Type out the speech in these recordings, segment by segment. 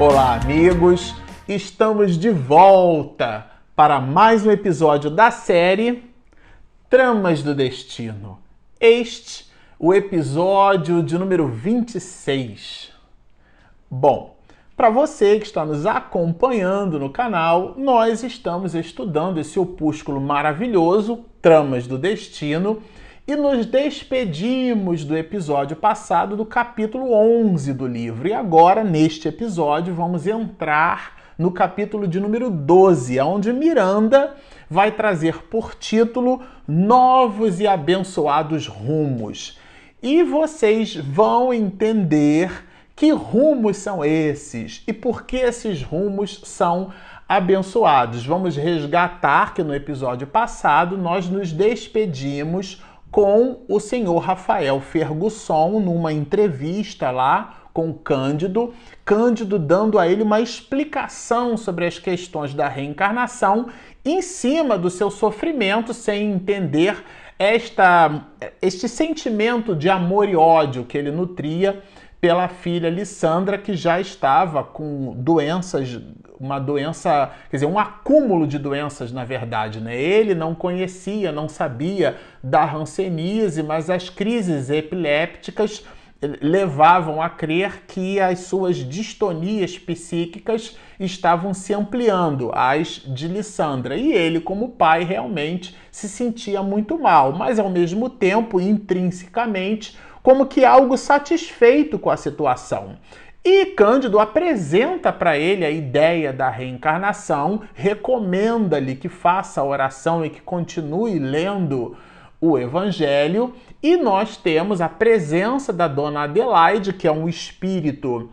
Olá, amigos! Estamos de volta para mais um episódio da série Tramas do Destino. Este, o episódio de número 26. Bom, para você que está nos acompanhando no canal, nós estamos estudando esse opúsculo maravilhoso, Tramas do Destino, e nos despedimos do episódio passado do capítulo 11 do livro. E agora, neste episódio, vamos entrar no capítulo de número 12, onde Miranda vai trazer por título Novos e Abençoados Rumos. E vocês vão entender que rumos são esses e por que esses rumos são abençoados. Vamos resgatar que no episódio passado nós nos despedimos com o senhor Rafael Fergusson numa entrevista lá com Cândido, Cândido dando a ele uma explicação sobre as questões da reencarnação em cima do seu sofrimento, sem entender esta, este sentimento de amor e ódio que ele nutria pela filha Lissandra, que já estava com doenças, uma doença, quer dizer, um acúmulo de doenças, na verdade. Né? Ele não conhecia, não sabia da hanseníase, mas as crises epilépticas levavam a crer que as suas distonias psíquicas estavam se ampliando, as de Lissandra. E ele, como pai, realmente se sentia muito mal, mas ao mesmo tempo, intrinsecamente, como que algo satisfeito com a situação. E Cândido apresenta para ele a ideia da reencarnação, recomenda-lhe que faça a oração e que continue lendo o Evangelho, e nós temos a presença da dona Adelaide, que é um espírito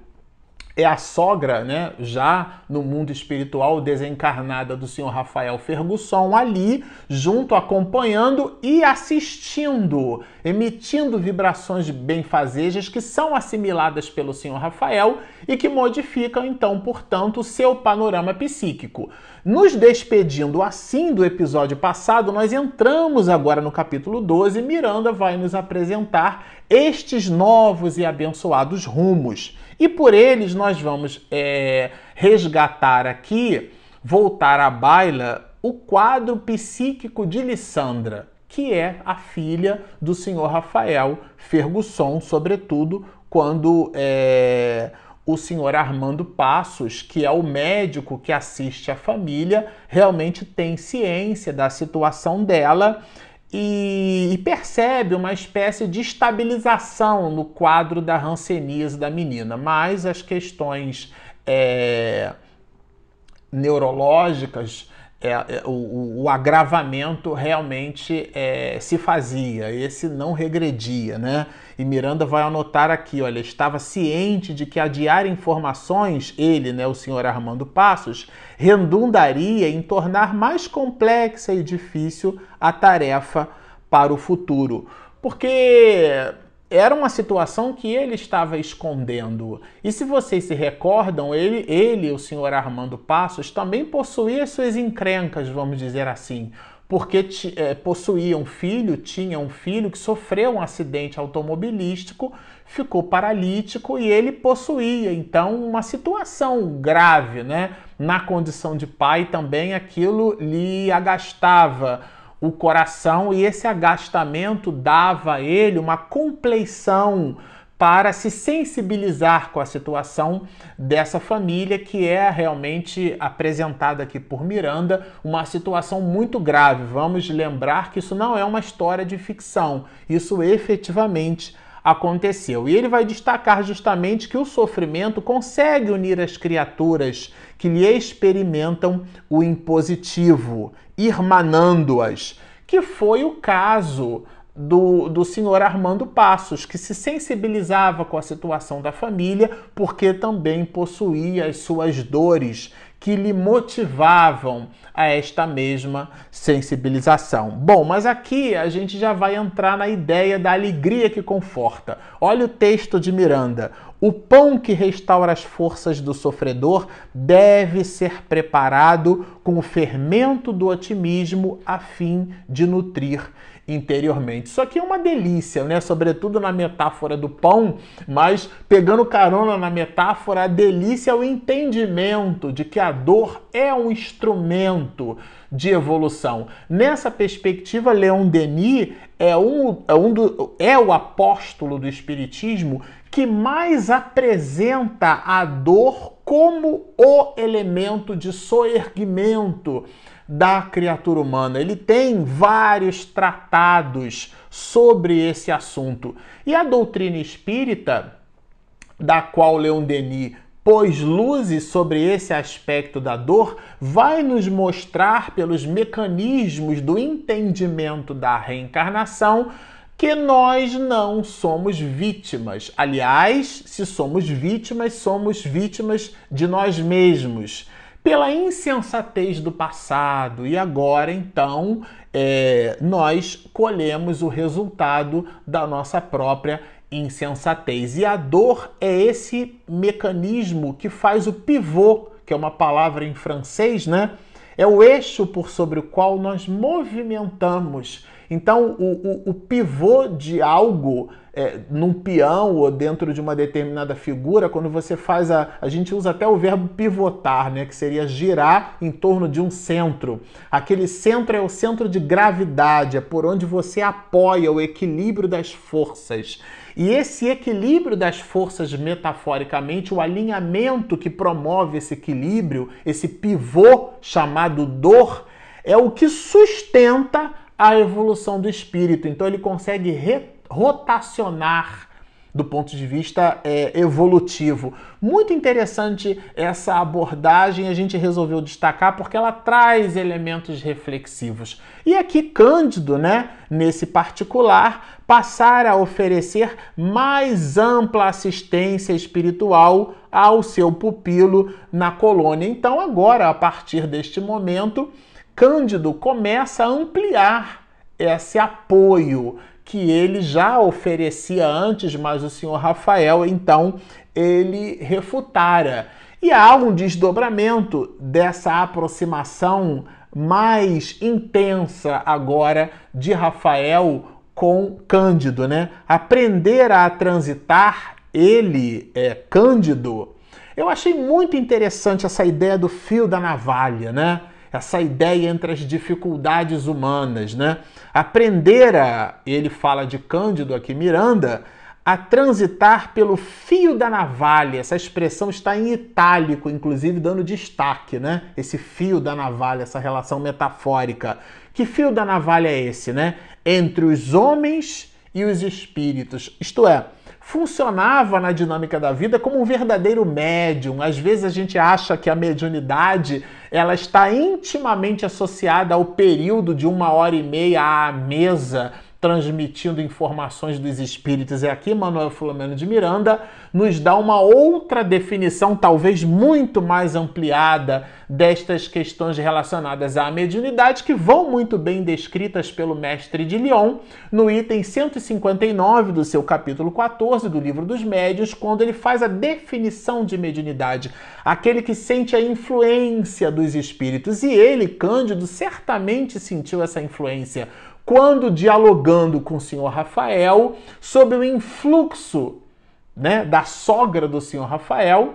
é a sogra, né, já no mundo espiritual desencarnada do senhor Rafael Fergusson, ali, junto, acompanhando e assistindo, emitindo vibrações benfazejas que são assimiladas pelo senhor Rafael e que modificam, então, portanto, o seu panorama psíquico. Nos despedindo assim do episódio passado, nós entramos agora no capítulo 12 e Miranda vai nos apresentar estes novos e abençoados rumos. E por eles nós vamos é, resgatar aqui, voltar à baila, o quadro psíquico de Lissandra, que é a filha do senhor Rafael Fergusson, sobretudo quando é, o senhor Armando Passos, que é o médico que assiste a família, realmente tem ciência da situação dela e, e, percebe uma espécie de estabilização no quadro da rancenise da menina, mas as questões é, neurológicas é, é, o, o, agravamento realmente é, se fazia, esse não regredia, né? E Miranda vai anotar aqui, olha, estava ciente de que adiar informações, ele, né, o senhor Armando Passos, redundaria em tornar mais complexa e difícil a tarefa para o futuro. Porque era uma situação que ele estava escondendo. E se vocês se recordam, ele, ele o senhor Armando Passos, também possuía suas encrencas, vamos dizer assim, porque é, possuía um filho, tinha um filho que sofreu um acidente automobilístico, ficou paralítico e ele possuía então uma situação grave, né? Na condição de pai também aquilo lhe agastava o coração e esse agastamento dava a ele uma compleição para se sensibilizar com a situação dessa família que é realmente apresentada aqui por Miranda, uma situação muito grave. Vamos lembrar que isso não é uma história de ficção, isso efetivamente aconteceu. E ele vai destacar justamente que o sofrimento consegue unir as criaturas que lhe experimentam o impositivo, irmanando-as, que foi o caso do, do senhor Armando Passos, que se sensibilizava com a situação da família, porque também possuía as suas dores que lhe motivavam a esta mesma sensibilização. Bom, mas aqui a gente já vai entrar na ideia da alegria que conforta. Olha o texto de Miranda. O pão que restaura as forças do sofredor deve ser preparado com o fermento do otimismo a fim de nutrir interiormente. Isso aqui é uma delícia, né? Sobretudo na metáfora do pão, mas pegando carona na metáfora, a delícia é o entendimento de que a dor é um instrumento de evolução. Nessa perspectiva, Leon Denis é, um, é, um do, é o apóstolo do Espiritismo que mais apresenta a dor como o elemento de soerguimento da criatura humana. Ele tem vários tratados sobre esse assunto. E a doutrina espírita, da qual Leon Denis pôs luzes sobre esse aspecto da dor, vai nos mostrar pelos mecanismos do entendimento da reencarnação que nós não somos vítimas. Aliás, se somos vítimas, somos vítimas de nós mesmos pela insensatez do passado. E agora, então, é, nós colhemos o resultado da nossa própria insensatez. E a dor é esse mecanismo que faz o pivô, que é uma palavra em francês, né? É o eixo por sobre o qual nós movimentamos então, o, o, o pivô de algo é, num peão ou dentro de uma determinada figura, quando você faz a. A gente usa até o verbo pivotar, né? Que seria girar em torno de um centro. Aquele centro é o centro de gravidade, é por onde você apoia o equilíbrio das forças. E esse equilíbrio das forças, metaforicamente, o alinhamento que promove esse equilíbrio, esse pivô chamado dor, é o que sustenta a evolução do espírito. Então ele consegue rotacionar do ponto de vista é, evolutivo. Muito interessante essa abordagem, a gente resolveu destacar porque ela traz elementos reflexivos. E aqui Cândido, né, nesse particular, passar a oferecer mais ampla assistência espiritual ao seu pupilo na colônia. Então agora, a partir deste momento, Cândido começa a ampliar esse apoio que ele já oferecia antes, mas o senhor Rafael então ele refutara. E há um desdobramento dessa aproximação mais intensa agora de Rafael com Cândido, né? Aprender a transitar ele, é, Cândido. Eu achei muito interessante essa ideia do fio da navalha, né? Essa ideia entre as dificuldades humanas, né? Aprender a, ele fala de Cândido aqui, Miranda, a transitar pelo fio da navalha. Essa expressão está em itálico, inclusive dando destaque, né? Esse fio da navalha, essa relação metafórica. Que fio da navalha é esse, né? Entre os homens e os espíritos. Isto é, funcionava na dinâmica da vida como um verdadeiro médium. Às vezes a gente acha que a mediunidade ela está intimamente associada ao período de uma hora e meia à mesa transmitindo informações dos espíritos. E aqui Manuel Filomeno de Miranda nos dá uma outra definição, talvez muito mais ampliada, destas questões relacionadas à mediunidade, que vão muito bem descritas pelo mestre de Lyon no item 159 do seu capítulo 14 do livro dos médios, quando ele faz a definição de mediunidade, aquele que sente a influência dos espíritos. E ele, Cândido, certamente sentiu essa influência quando dialogando com o senhor Rafael sobre o influxo né, da sogra do senhor Rafael,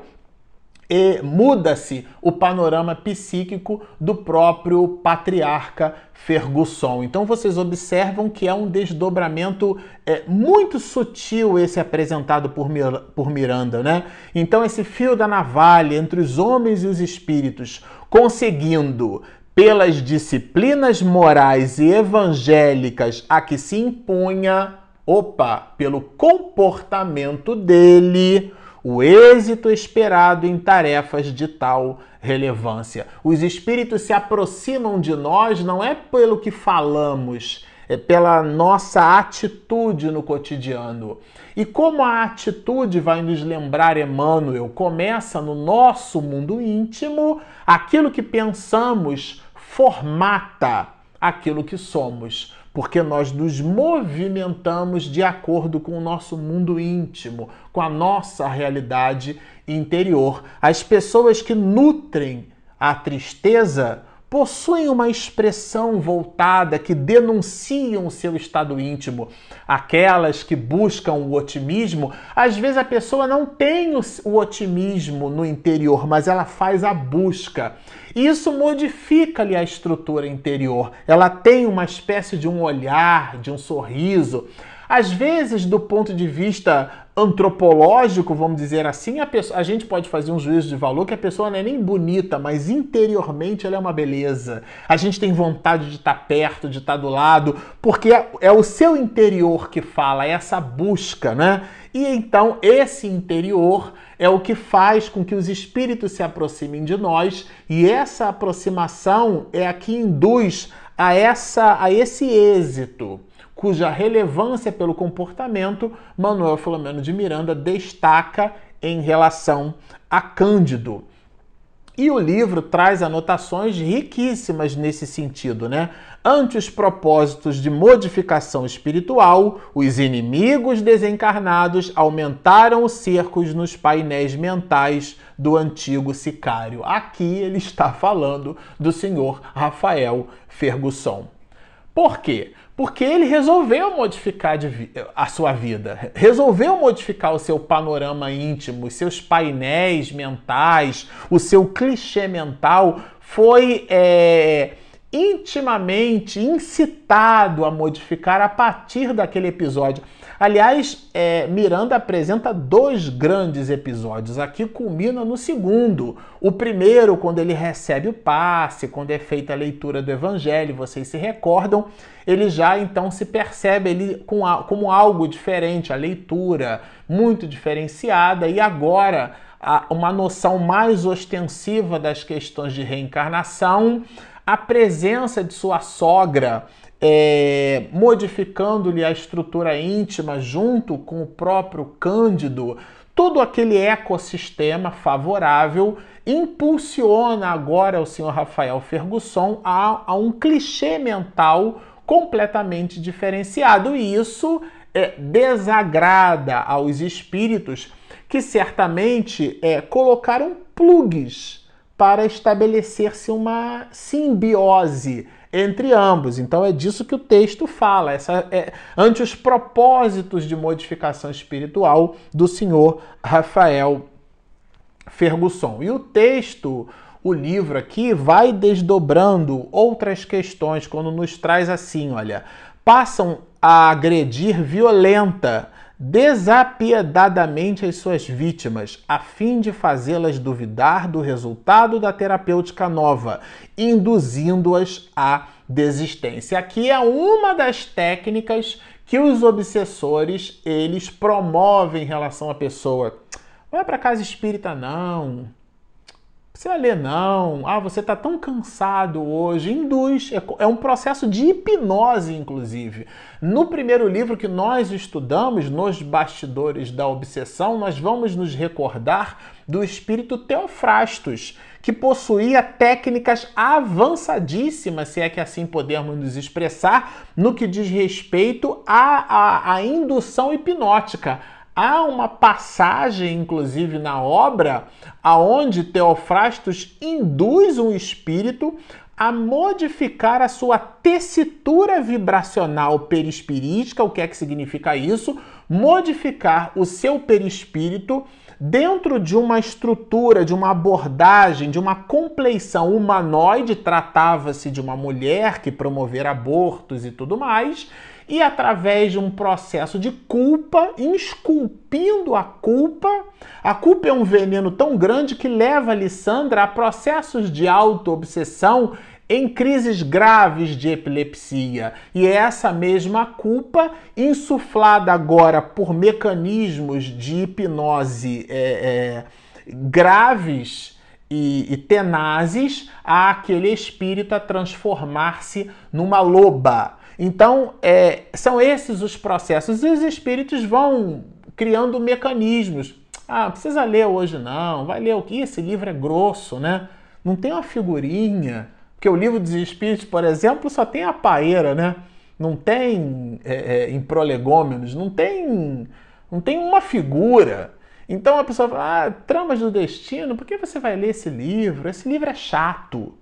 e muda-se o panorama psíquico do próprio patriarca Fergusson. Então vocês observam que é um desdobramento é, muito sutil esse apresentado por, Mir por Miranda, né? Então esse fio da navalha entre os homens e os espíritos, conseguindo pelas disciplinas morais e evangélicas a que se impunha, opa, pelo comportamento dele, o êxito esperado em tarefas de tal relevância. Os espíritos se aproximam de nós não é pelo que falamos, é pela nossa atitude no cotidiano. E como a atitude vai nos lembrar Emmanuel, começa no nosso mundo íntimo, aquilo que pensamos formata aquilo que somos, porque nós nos movimentamos de acordo com o nosso mundo íntimo, com a nossa realidade interior. As pessoas que nutrem a tristeza possuem uma expressão voltada que denunciam o seu estado íntimo. Aquelas que buscam o otimismo, às vezes a pessoa não tem o otimismo no interior, mas ela faz a busca. Isso modifica-lhe a estrutura interior. Ela tem uma espécie de um olhar, de um sorriso. Às vezes, do ponto de vista antropológico, vamos dizer assim, a, pessoa, a gente pode fazer um juízo de valor que a pessoa não é nem bonita, mas interiormente ela é uma beleza. A gente tem vontade de estar perto, de estar do lado, porque é, é o seu interior que fala, é essa busca, né? E então esse interior é o que faz com que os espíritos se aproximem de nós, e essa aproximação é a que induz a essa a esse êxito cuja relevância pelo comportamento Manuel Filomeno de Miranda destaca em relação a Cândido. E o livro traz anotações riquíssimas nesse sentido, né? Ante os propósitos de modificação espiritual, os inimigos desencarnados aumentaram os cercos nos painéis mentais do antigo sicário. Aqui ele está falando do senhor Rafael Fergusson. Por quê? Porque ele resolveu modificar a sua vida, resolveu modificar o seu panorama íntimo, os seus painéis mentais, o seu clichê mental foi é, intimamente incitado a modificar a partir daquele episódio. Aliás, é, Miranda apresenta dois grandes episódios. Aqui culmina no segundo. O primeiro, quando ele recebe o passe, quando é feita a leitura do Evangelho, vocês se recordam, ele já então se percebe ele com, como algo diferente, a leitura muito diferenciada, e agora uma noção mais ostensiva das questões de reencarnação, a presença de sua sogra é, modificando-lhe a estrutura íntima junto com o próprio Cândido, todo aquele ecossistema favorável impulsiona agora o senhor Rafael Fergusson a, a um clichê mental completamente diferenciado. E isso é, desagrada aos espíritos que certamente é, colocaram plugs para estabelecer-se uma simbiose entre ambos. Então é disso que o texto fala, essa é, ante os propósitos de modificação espiritual do senhor Rafael Fergusson. E o texto, o livro aqui, vai desdobrando outras questões quando nos traz assim, olha, passam a agredir violenta desapiedadamente as suas vítimas, a fim de fazê-las duvidar do resultado da terapêutica nova, induzindo-as à desistência. Aqui é uma das técnicas que os obsessores eles promovem em relação à pessoa. Não é para casa espírita não precisa ler, não. Ah, você está tão cansado hoje. Induz. É, é um processo de hipnose, inclusive. No primeiro livro que nós estudamos, Nos Bastidores da Obsessão, nós vamos nos recordar do espírito Teofrastos, que possuía técnicas avançadíssimas, se é que assim podemos nos expressar, no que diz respeito à, à, à indução hipnótica Há uma passagem, inclusive, na obra, aonde Teofrastos induz um espírito a modificar a sua tessitura vibracional perispirítica. O que é que significa isso? Modificar o seu perispírito dentro de uma estrutura, de uma abordagem, de uma compleição humanoide. Tratava-se de uma mulher que promovera abortos e tudo mais e através de um processo de culpa, esculpindo a culpa. A culpa é um veneno tão grande que leva a Lissandra a processos de auto-obsessão em crises graves de epilepsia. E é essa mesma culpa, insuflada agora por mecanismos de hipnose é, é, graves e, e tenazes, a aquele espírito a transformar-se numa loba então, é, são esses os processos. E os espíritos vão criando mecanismos. Ah, precisa ler hoje não, vai ler o que? Esse livro é grosso, né? Não tem uma figurinha. Porque o livro dos espíritos, por exemplo, só tem a paeira, né? Não tem é, é, em prolegômenos, não tem, não tem uma figura. Então a pessoa fala, ah, tramas do destino, por que você vai ler esse livro? Esse livro é chato.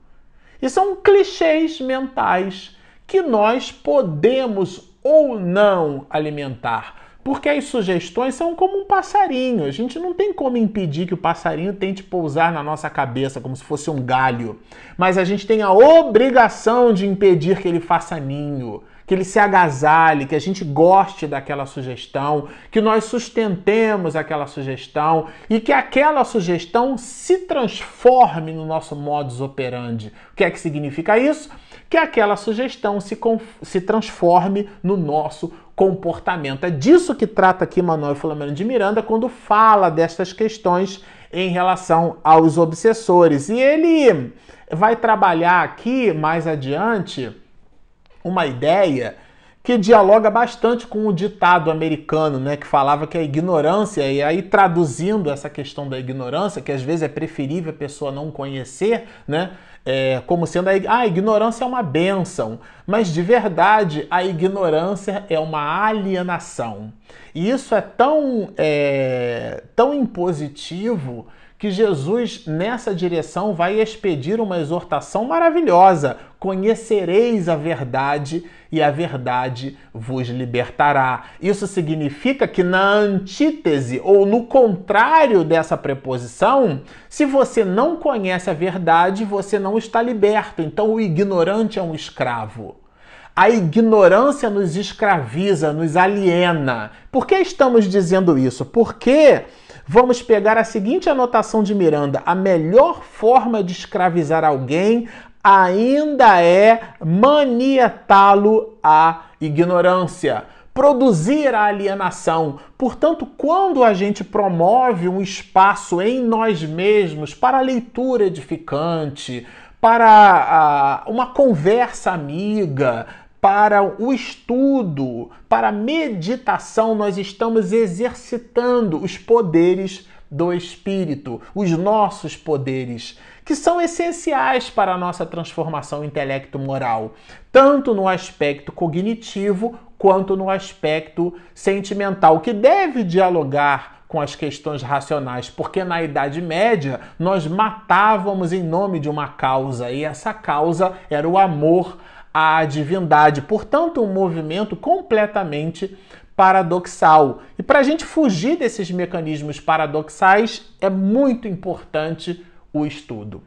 E são clichês mentais que nós podemos ou não alimentar. Porque as sugestões são como um passarinho. A gente não tem como impedir que o passarinho tente pousar na nossa cabeça como se fosse um galho. Mas a gente tem a obrigação de impedir que ele faça ninho, que ele se agasalhe, que a gente goste daquela sugestão, que nós sustentemos aquela sugestão e que aquela sugestão se transforme no nosso modus operandi. O que é que significa isso? Que aquela sugestão se, se transforme no nosso comportamento. É disso que trata aqui Manuel Filomeno de Miranda quando fala destas questões em relação aos obsessores. E ele vai trabalhar aqui mais adiante uma ideia que dialoga bastante com o ditado americano, né, que falava que a ignorância, e aí traduzindo essa questão da ignorância, que às vezes é preferível a pessoa não conhecer, né, é, como sendo a, ah, a ignorância é uma benção, mas de verdade a ignorância é uma alienação. E isso é tão, é, tão impositivo que Jesus, nessa direção, vai expedir uma exortação maravilhosa: conhecereis a verdade e a verdade vos libertará. Isso significa que, na antítese ou no contrário dessa preposição, se você não conhece a verdade, você não está liberto. Então, o ignorante é um escravo. A ignorância nos escraviza, nos aliena. Por que estamos dizendo isso? Porque vamos pegar a seguinte anotação de Miranda: a melhor forma de escravizar alguém ainda é manietá-lo à ignorância, produzir a alienação. Portanto, quando a gente promove um espaço em nós mesmos para a leitura edificante, para uma conversa amiga, para o estudo, para a meditação, nós estamos exercitando os poderes do espírito, os nossos poderes, que são essenciais para a nossa transformação intelecto-moral, tanto no aspecto cognitivo quanto no aspecto sentimental, que deve dialogar com as questões racionais, porque na Idade Média nós matávamos em nome de uma causa e essa causa era o amor à divindade. Portanto, um movimento completamente paradoxal. E para a gente fugir desses mecanismos paradoxais, é muito importante o estudo.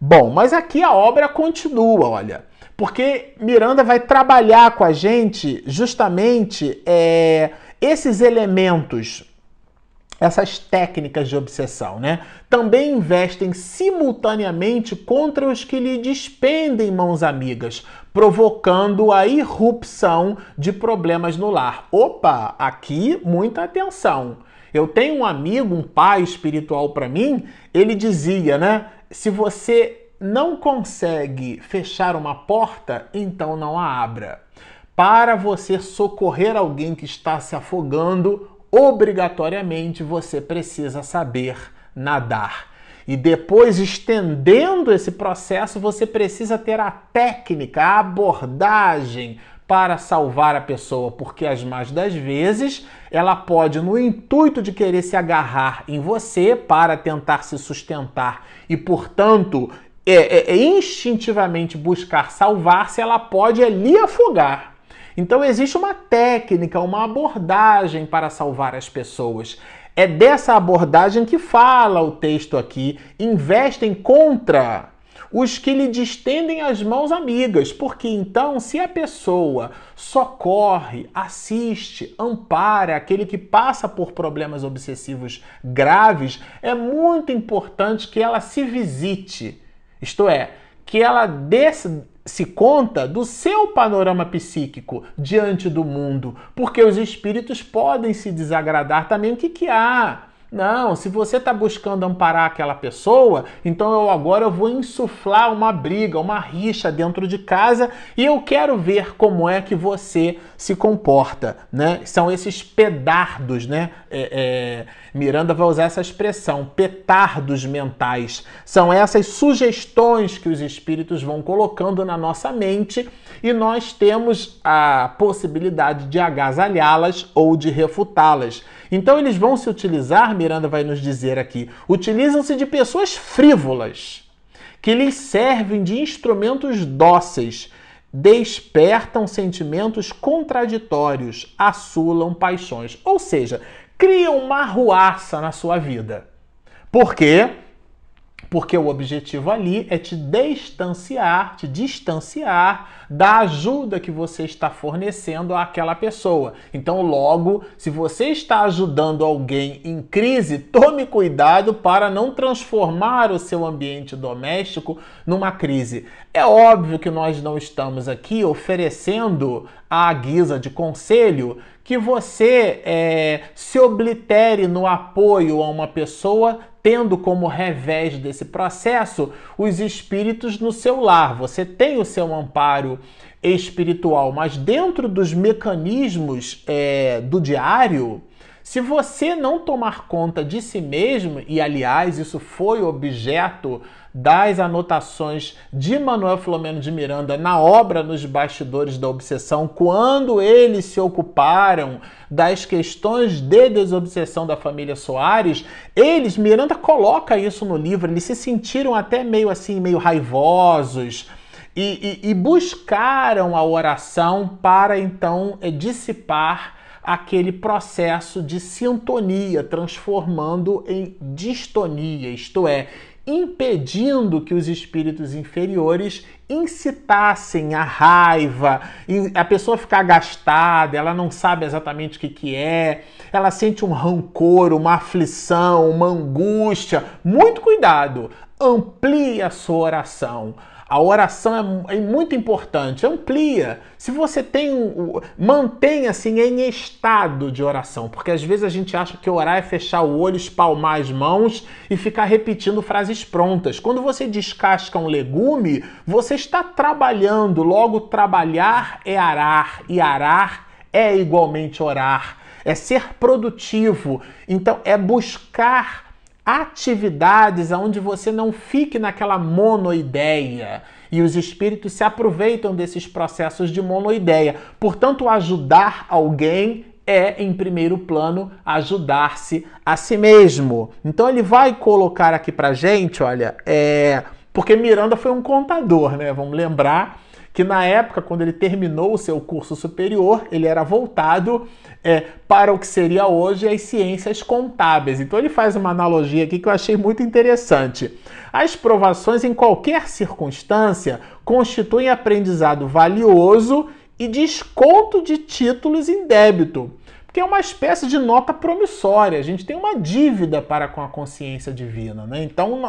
Bom, mas aqui a obra continua, olha, porque Miranda vai trabalhar com a gente justamente é, esses elementos essas técnicas de obsessão, né? Também investem simultaneamente contra os que lhe despendem mãos amigas, provocando a irrupção de problemas no lar. Opa, aqui muita atenção. Eu tenho um amigo, um pai espiritual para mim, ele dizia, né? Se você não consegue fechar uma porta, então não a abra. Para você socorrer alguém que está se afogando, obrigatoriamente você precisa saber nadar. E depois, estendendo esse processo, você precisa ter a técnica, a abordagem para salvar a pessoa, porque as mais das vezes ela pode, no intuito de querer se agarrar em você para tentar se sustentar e, portanto, é, é, é instintivamente buscar salvar-se, ela pode ali afogar. Então existe uma técnica, uma abordagem para salvar as pessoas. É dessa abordagem que fala o texto aqui. Investem contra os que lhe distendem as mãos amigas, porque então, se a pessoa socorre, assiste, ampara aquele que passa por problemas obsessivos graves, é muito importante que ela se visite, isto é, que ela desse, se conta do seu panorama psíquico diante do mundo, porque os espíritos podem se desagradar também. O que, que há? Não, se você está buscando amparar aquela pessoa, então eu agora eu vou insuflar uma briga, uma rixa dentro de casa e eu quero ver como é que você se comporta, né? São esses pedardos, né? É, é, Miranda vai usar essa expressão, petardos mentais. São essas sugestões que os espíritos vão colocando na nossa mente e nós temos a possibilidade de agasalhá-las ou de refutá-las. Então eles vão se utilizar, Miranda vai nos dizer aqui, utilizam-se de pessoas frívolas que lhes servem de instrumentos dóceis, despertam sentimentos contraditórios, assulam paixões. Ou seja, criam uma ruaça na sua vida. Por quê? Porque o objetivo ali é te distanciar, te distanciar da ajuda que você está fornecendo àquela pessoa. Então, logo, se você está ajudando alguém em crise, tome cuidado para não transformar o seu ambiente doméstico numa crise. É óbvio que nós não estamos aqui oferecendo a guisa de conselho que você é, se oblitere no apoio a uma pessoa tendo como revés desse processo os espíritos no seu lar. Você tem o seu amparo espiritual, mas dentro dos mecanismos é, do diário, se você não tomar conta de si mesmo, e aliás, isso foi objeto das anotações de Manuel Filomeno de Miranda na obra Nos Bastidores da Obsessão, quando eles se ocuparam das questões de desobsessão da família Soares, eles, Miranda coloca isso no livro, eles se sentiram até meio assim, meio raivosos. E, e, e buscaram a oração para então é, dissipar aquele processo de sintonia, transformando em distonia, isto é, impedindo que os espíritos inferiores incitassem a raiva, a pessoa ficar gastada, ela não sabe exatamente o que, que é, ela sente um rancor, uma aflição, uma angústia. Muito cuidado, amplie a sua oração. A oração é, é, muito importante, amplia. Se você tem um, mantenha-se assim, em estado de oração, porque às vezes a gente acha que orar é fechar o olho, espalmar as mãos e ficar repetindo frases prontas. Quando você descasca um legume, você está trabalhando, logo trabalhar é arar e arar é igualmente orar, é ser produtivo. Então é buscar atividades onde você não fique naquela monoideia. E os espíritos se aproveitam desses processos de monoideia. Portanto, ajudar alguém é, em primeiro plano, ajudar-se a si mesmo. Então ele vai colocar aqui pra gente, olha, é. Porque Miranda foi um contador, né? Vamos lembrar que na época, quando ele terminou o seu curso superior, ele era voltado é, para o que seria hoje as ciências contábeis. Então ele faz uma analogia aqui que eu achei muito interessante. As provações, em qualquer circunstância, constituem aprendizado valioso e desconto de títulos em débito porque é uma espécie de nota promissória. A gente tem uma dívida para com a consciência divina, né? Então,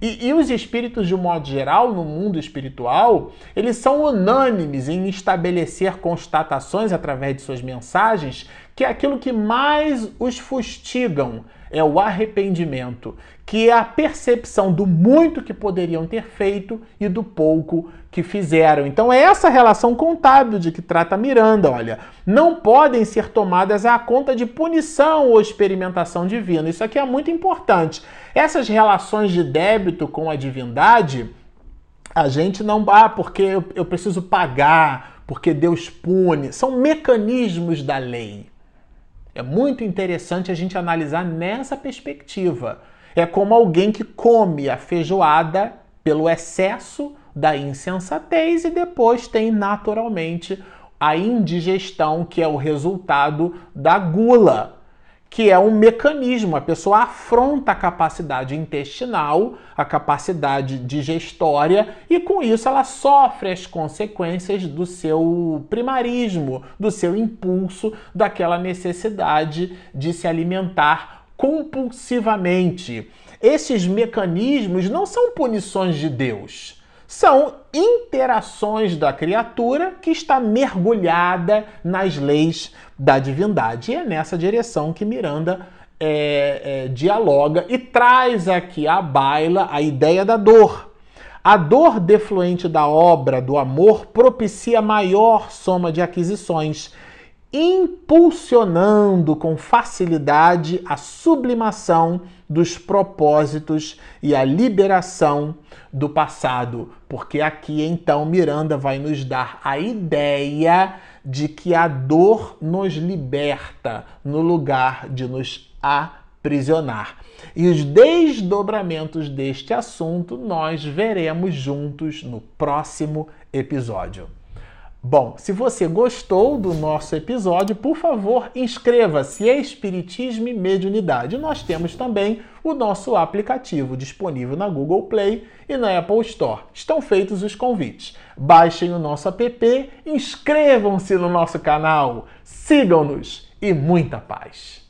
e, e, os espíritos de um modo geral, no mundo espiritual, eles são unânimes em estabelecer constatações através de suas mensagens que é aquilo que mais os fustigam é o arrependimento, que é a percepção do muito que poderiam ter feito e do pouco que fizeram. Então é essa relação contábil de que trata Miranda, olha, não podem ser tomadas à conta de punição ou experimentação divina. Isso aqui é muito importante. Essas relações de débito com a divindade, a gente não ah, porque eu, eu preciso pagar, porque Deus pune, são mecanismos da lei. É muito interessante a gente analisar nessa perspectiva. É como alguém que come a feijoada pelo excesso da insensatez e depois tem naturalmente a indigestão, que é o resultado da gula que é um mecanismo. A pessoa afronta a capacidade intestinal, a capacidade digestória, e com isso ela sofre as consequências do seu primarismo, do seu impulso, daquela necessidade de se alimentar compulsivamente. Esses mecanismos não são punições de Deus são interações da criatura que está mergulhada nas leis da divindade. E é nessa direção que Miranda é, é, dialoga e traz aqui à baila a ideia da dor. A dor defluente da obra do amor propicia maior soma de aquisições, impulsionando com facilidade a sublimação dos propósitos e a liberação do passado, porque aqui então Miranda vai nos dar a ideia de que a dor nos liberta no lugar de nos aprisionar. E os desdobramentos deste assunto nós veremos juntos no próximo episódio. Bom, se você gostou do nosso episódio, por favor, inscreva-se em Espiritismo e Mediunidade. Nós temos também o nosso aplicativo disponível na Google Play e na Apple Store. Estão feitos os convites. Baixem o nosso app, inscrevam-se no nosso canal, sigam-nos e muita paz.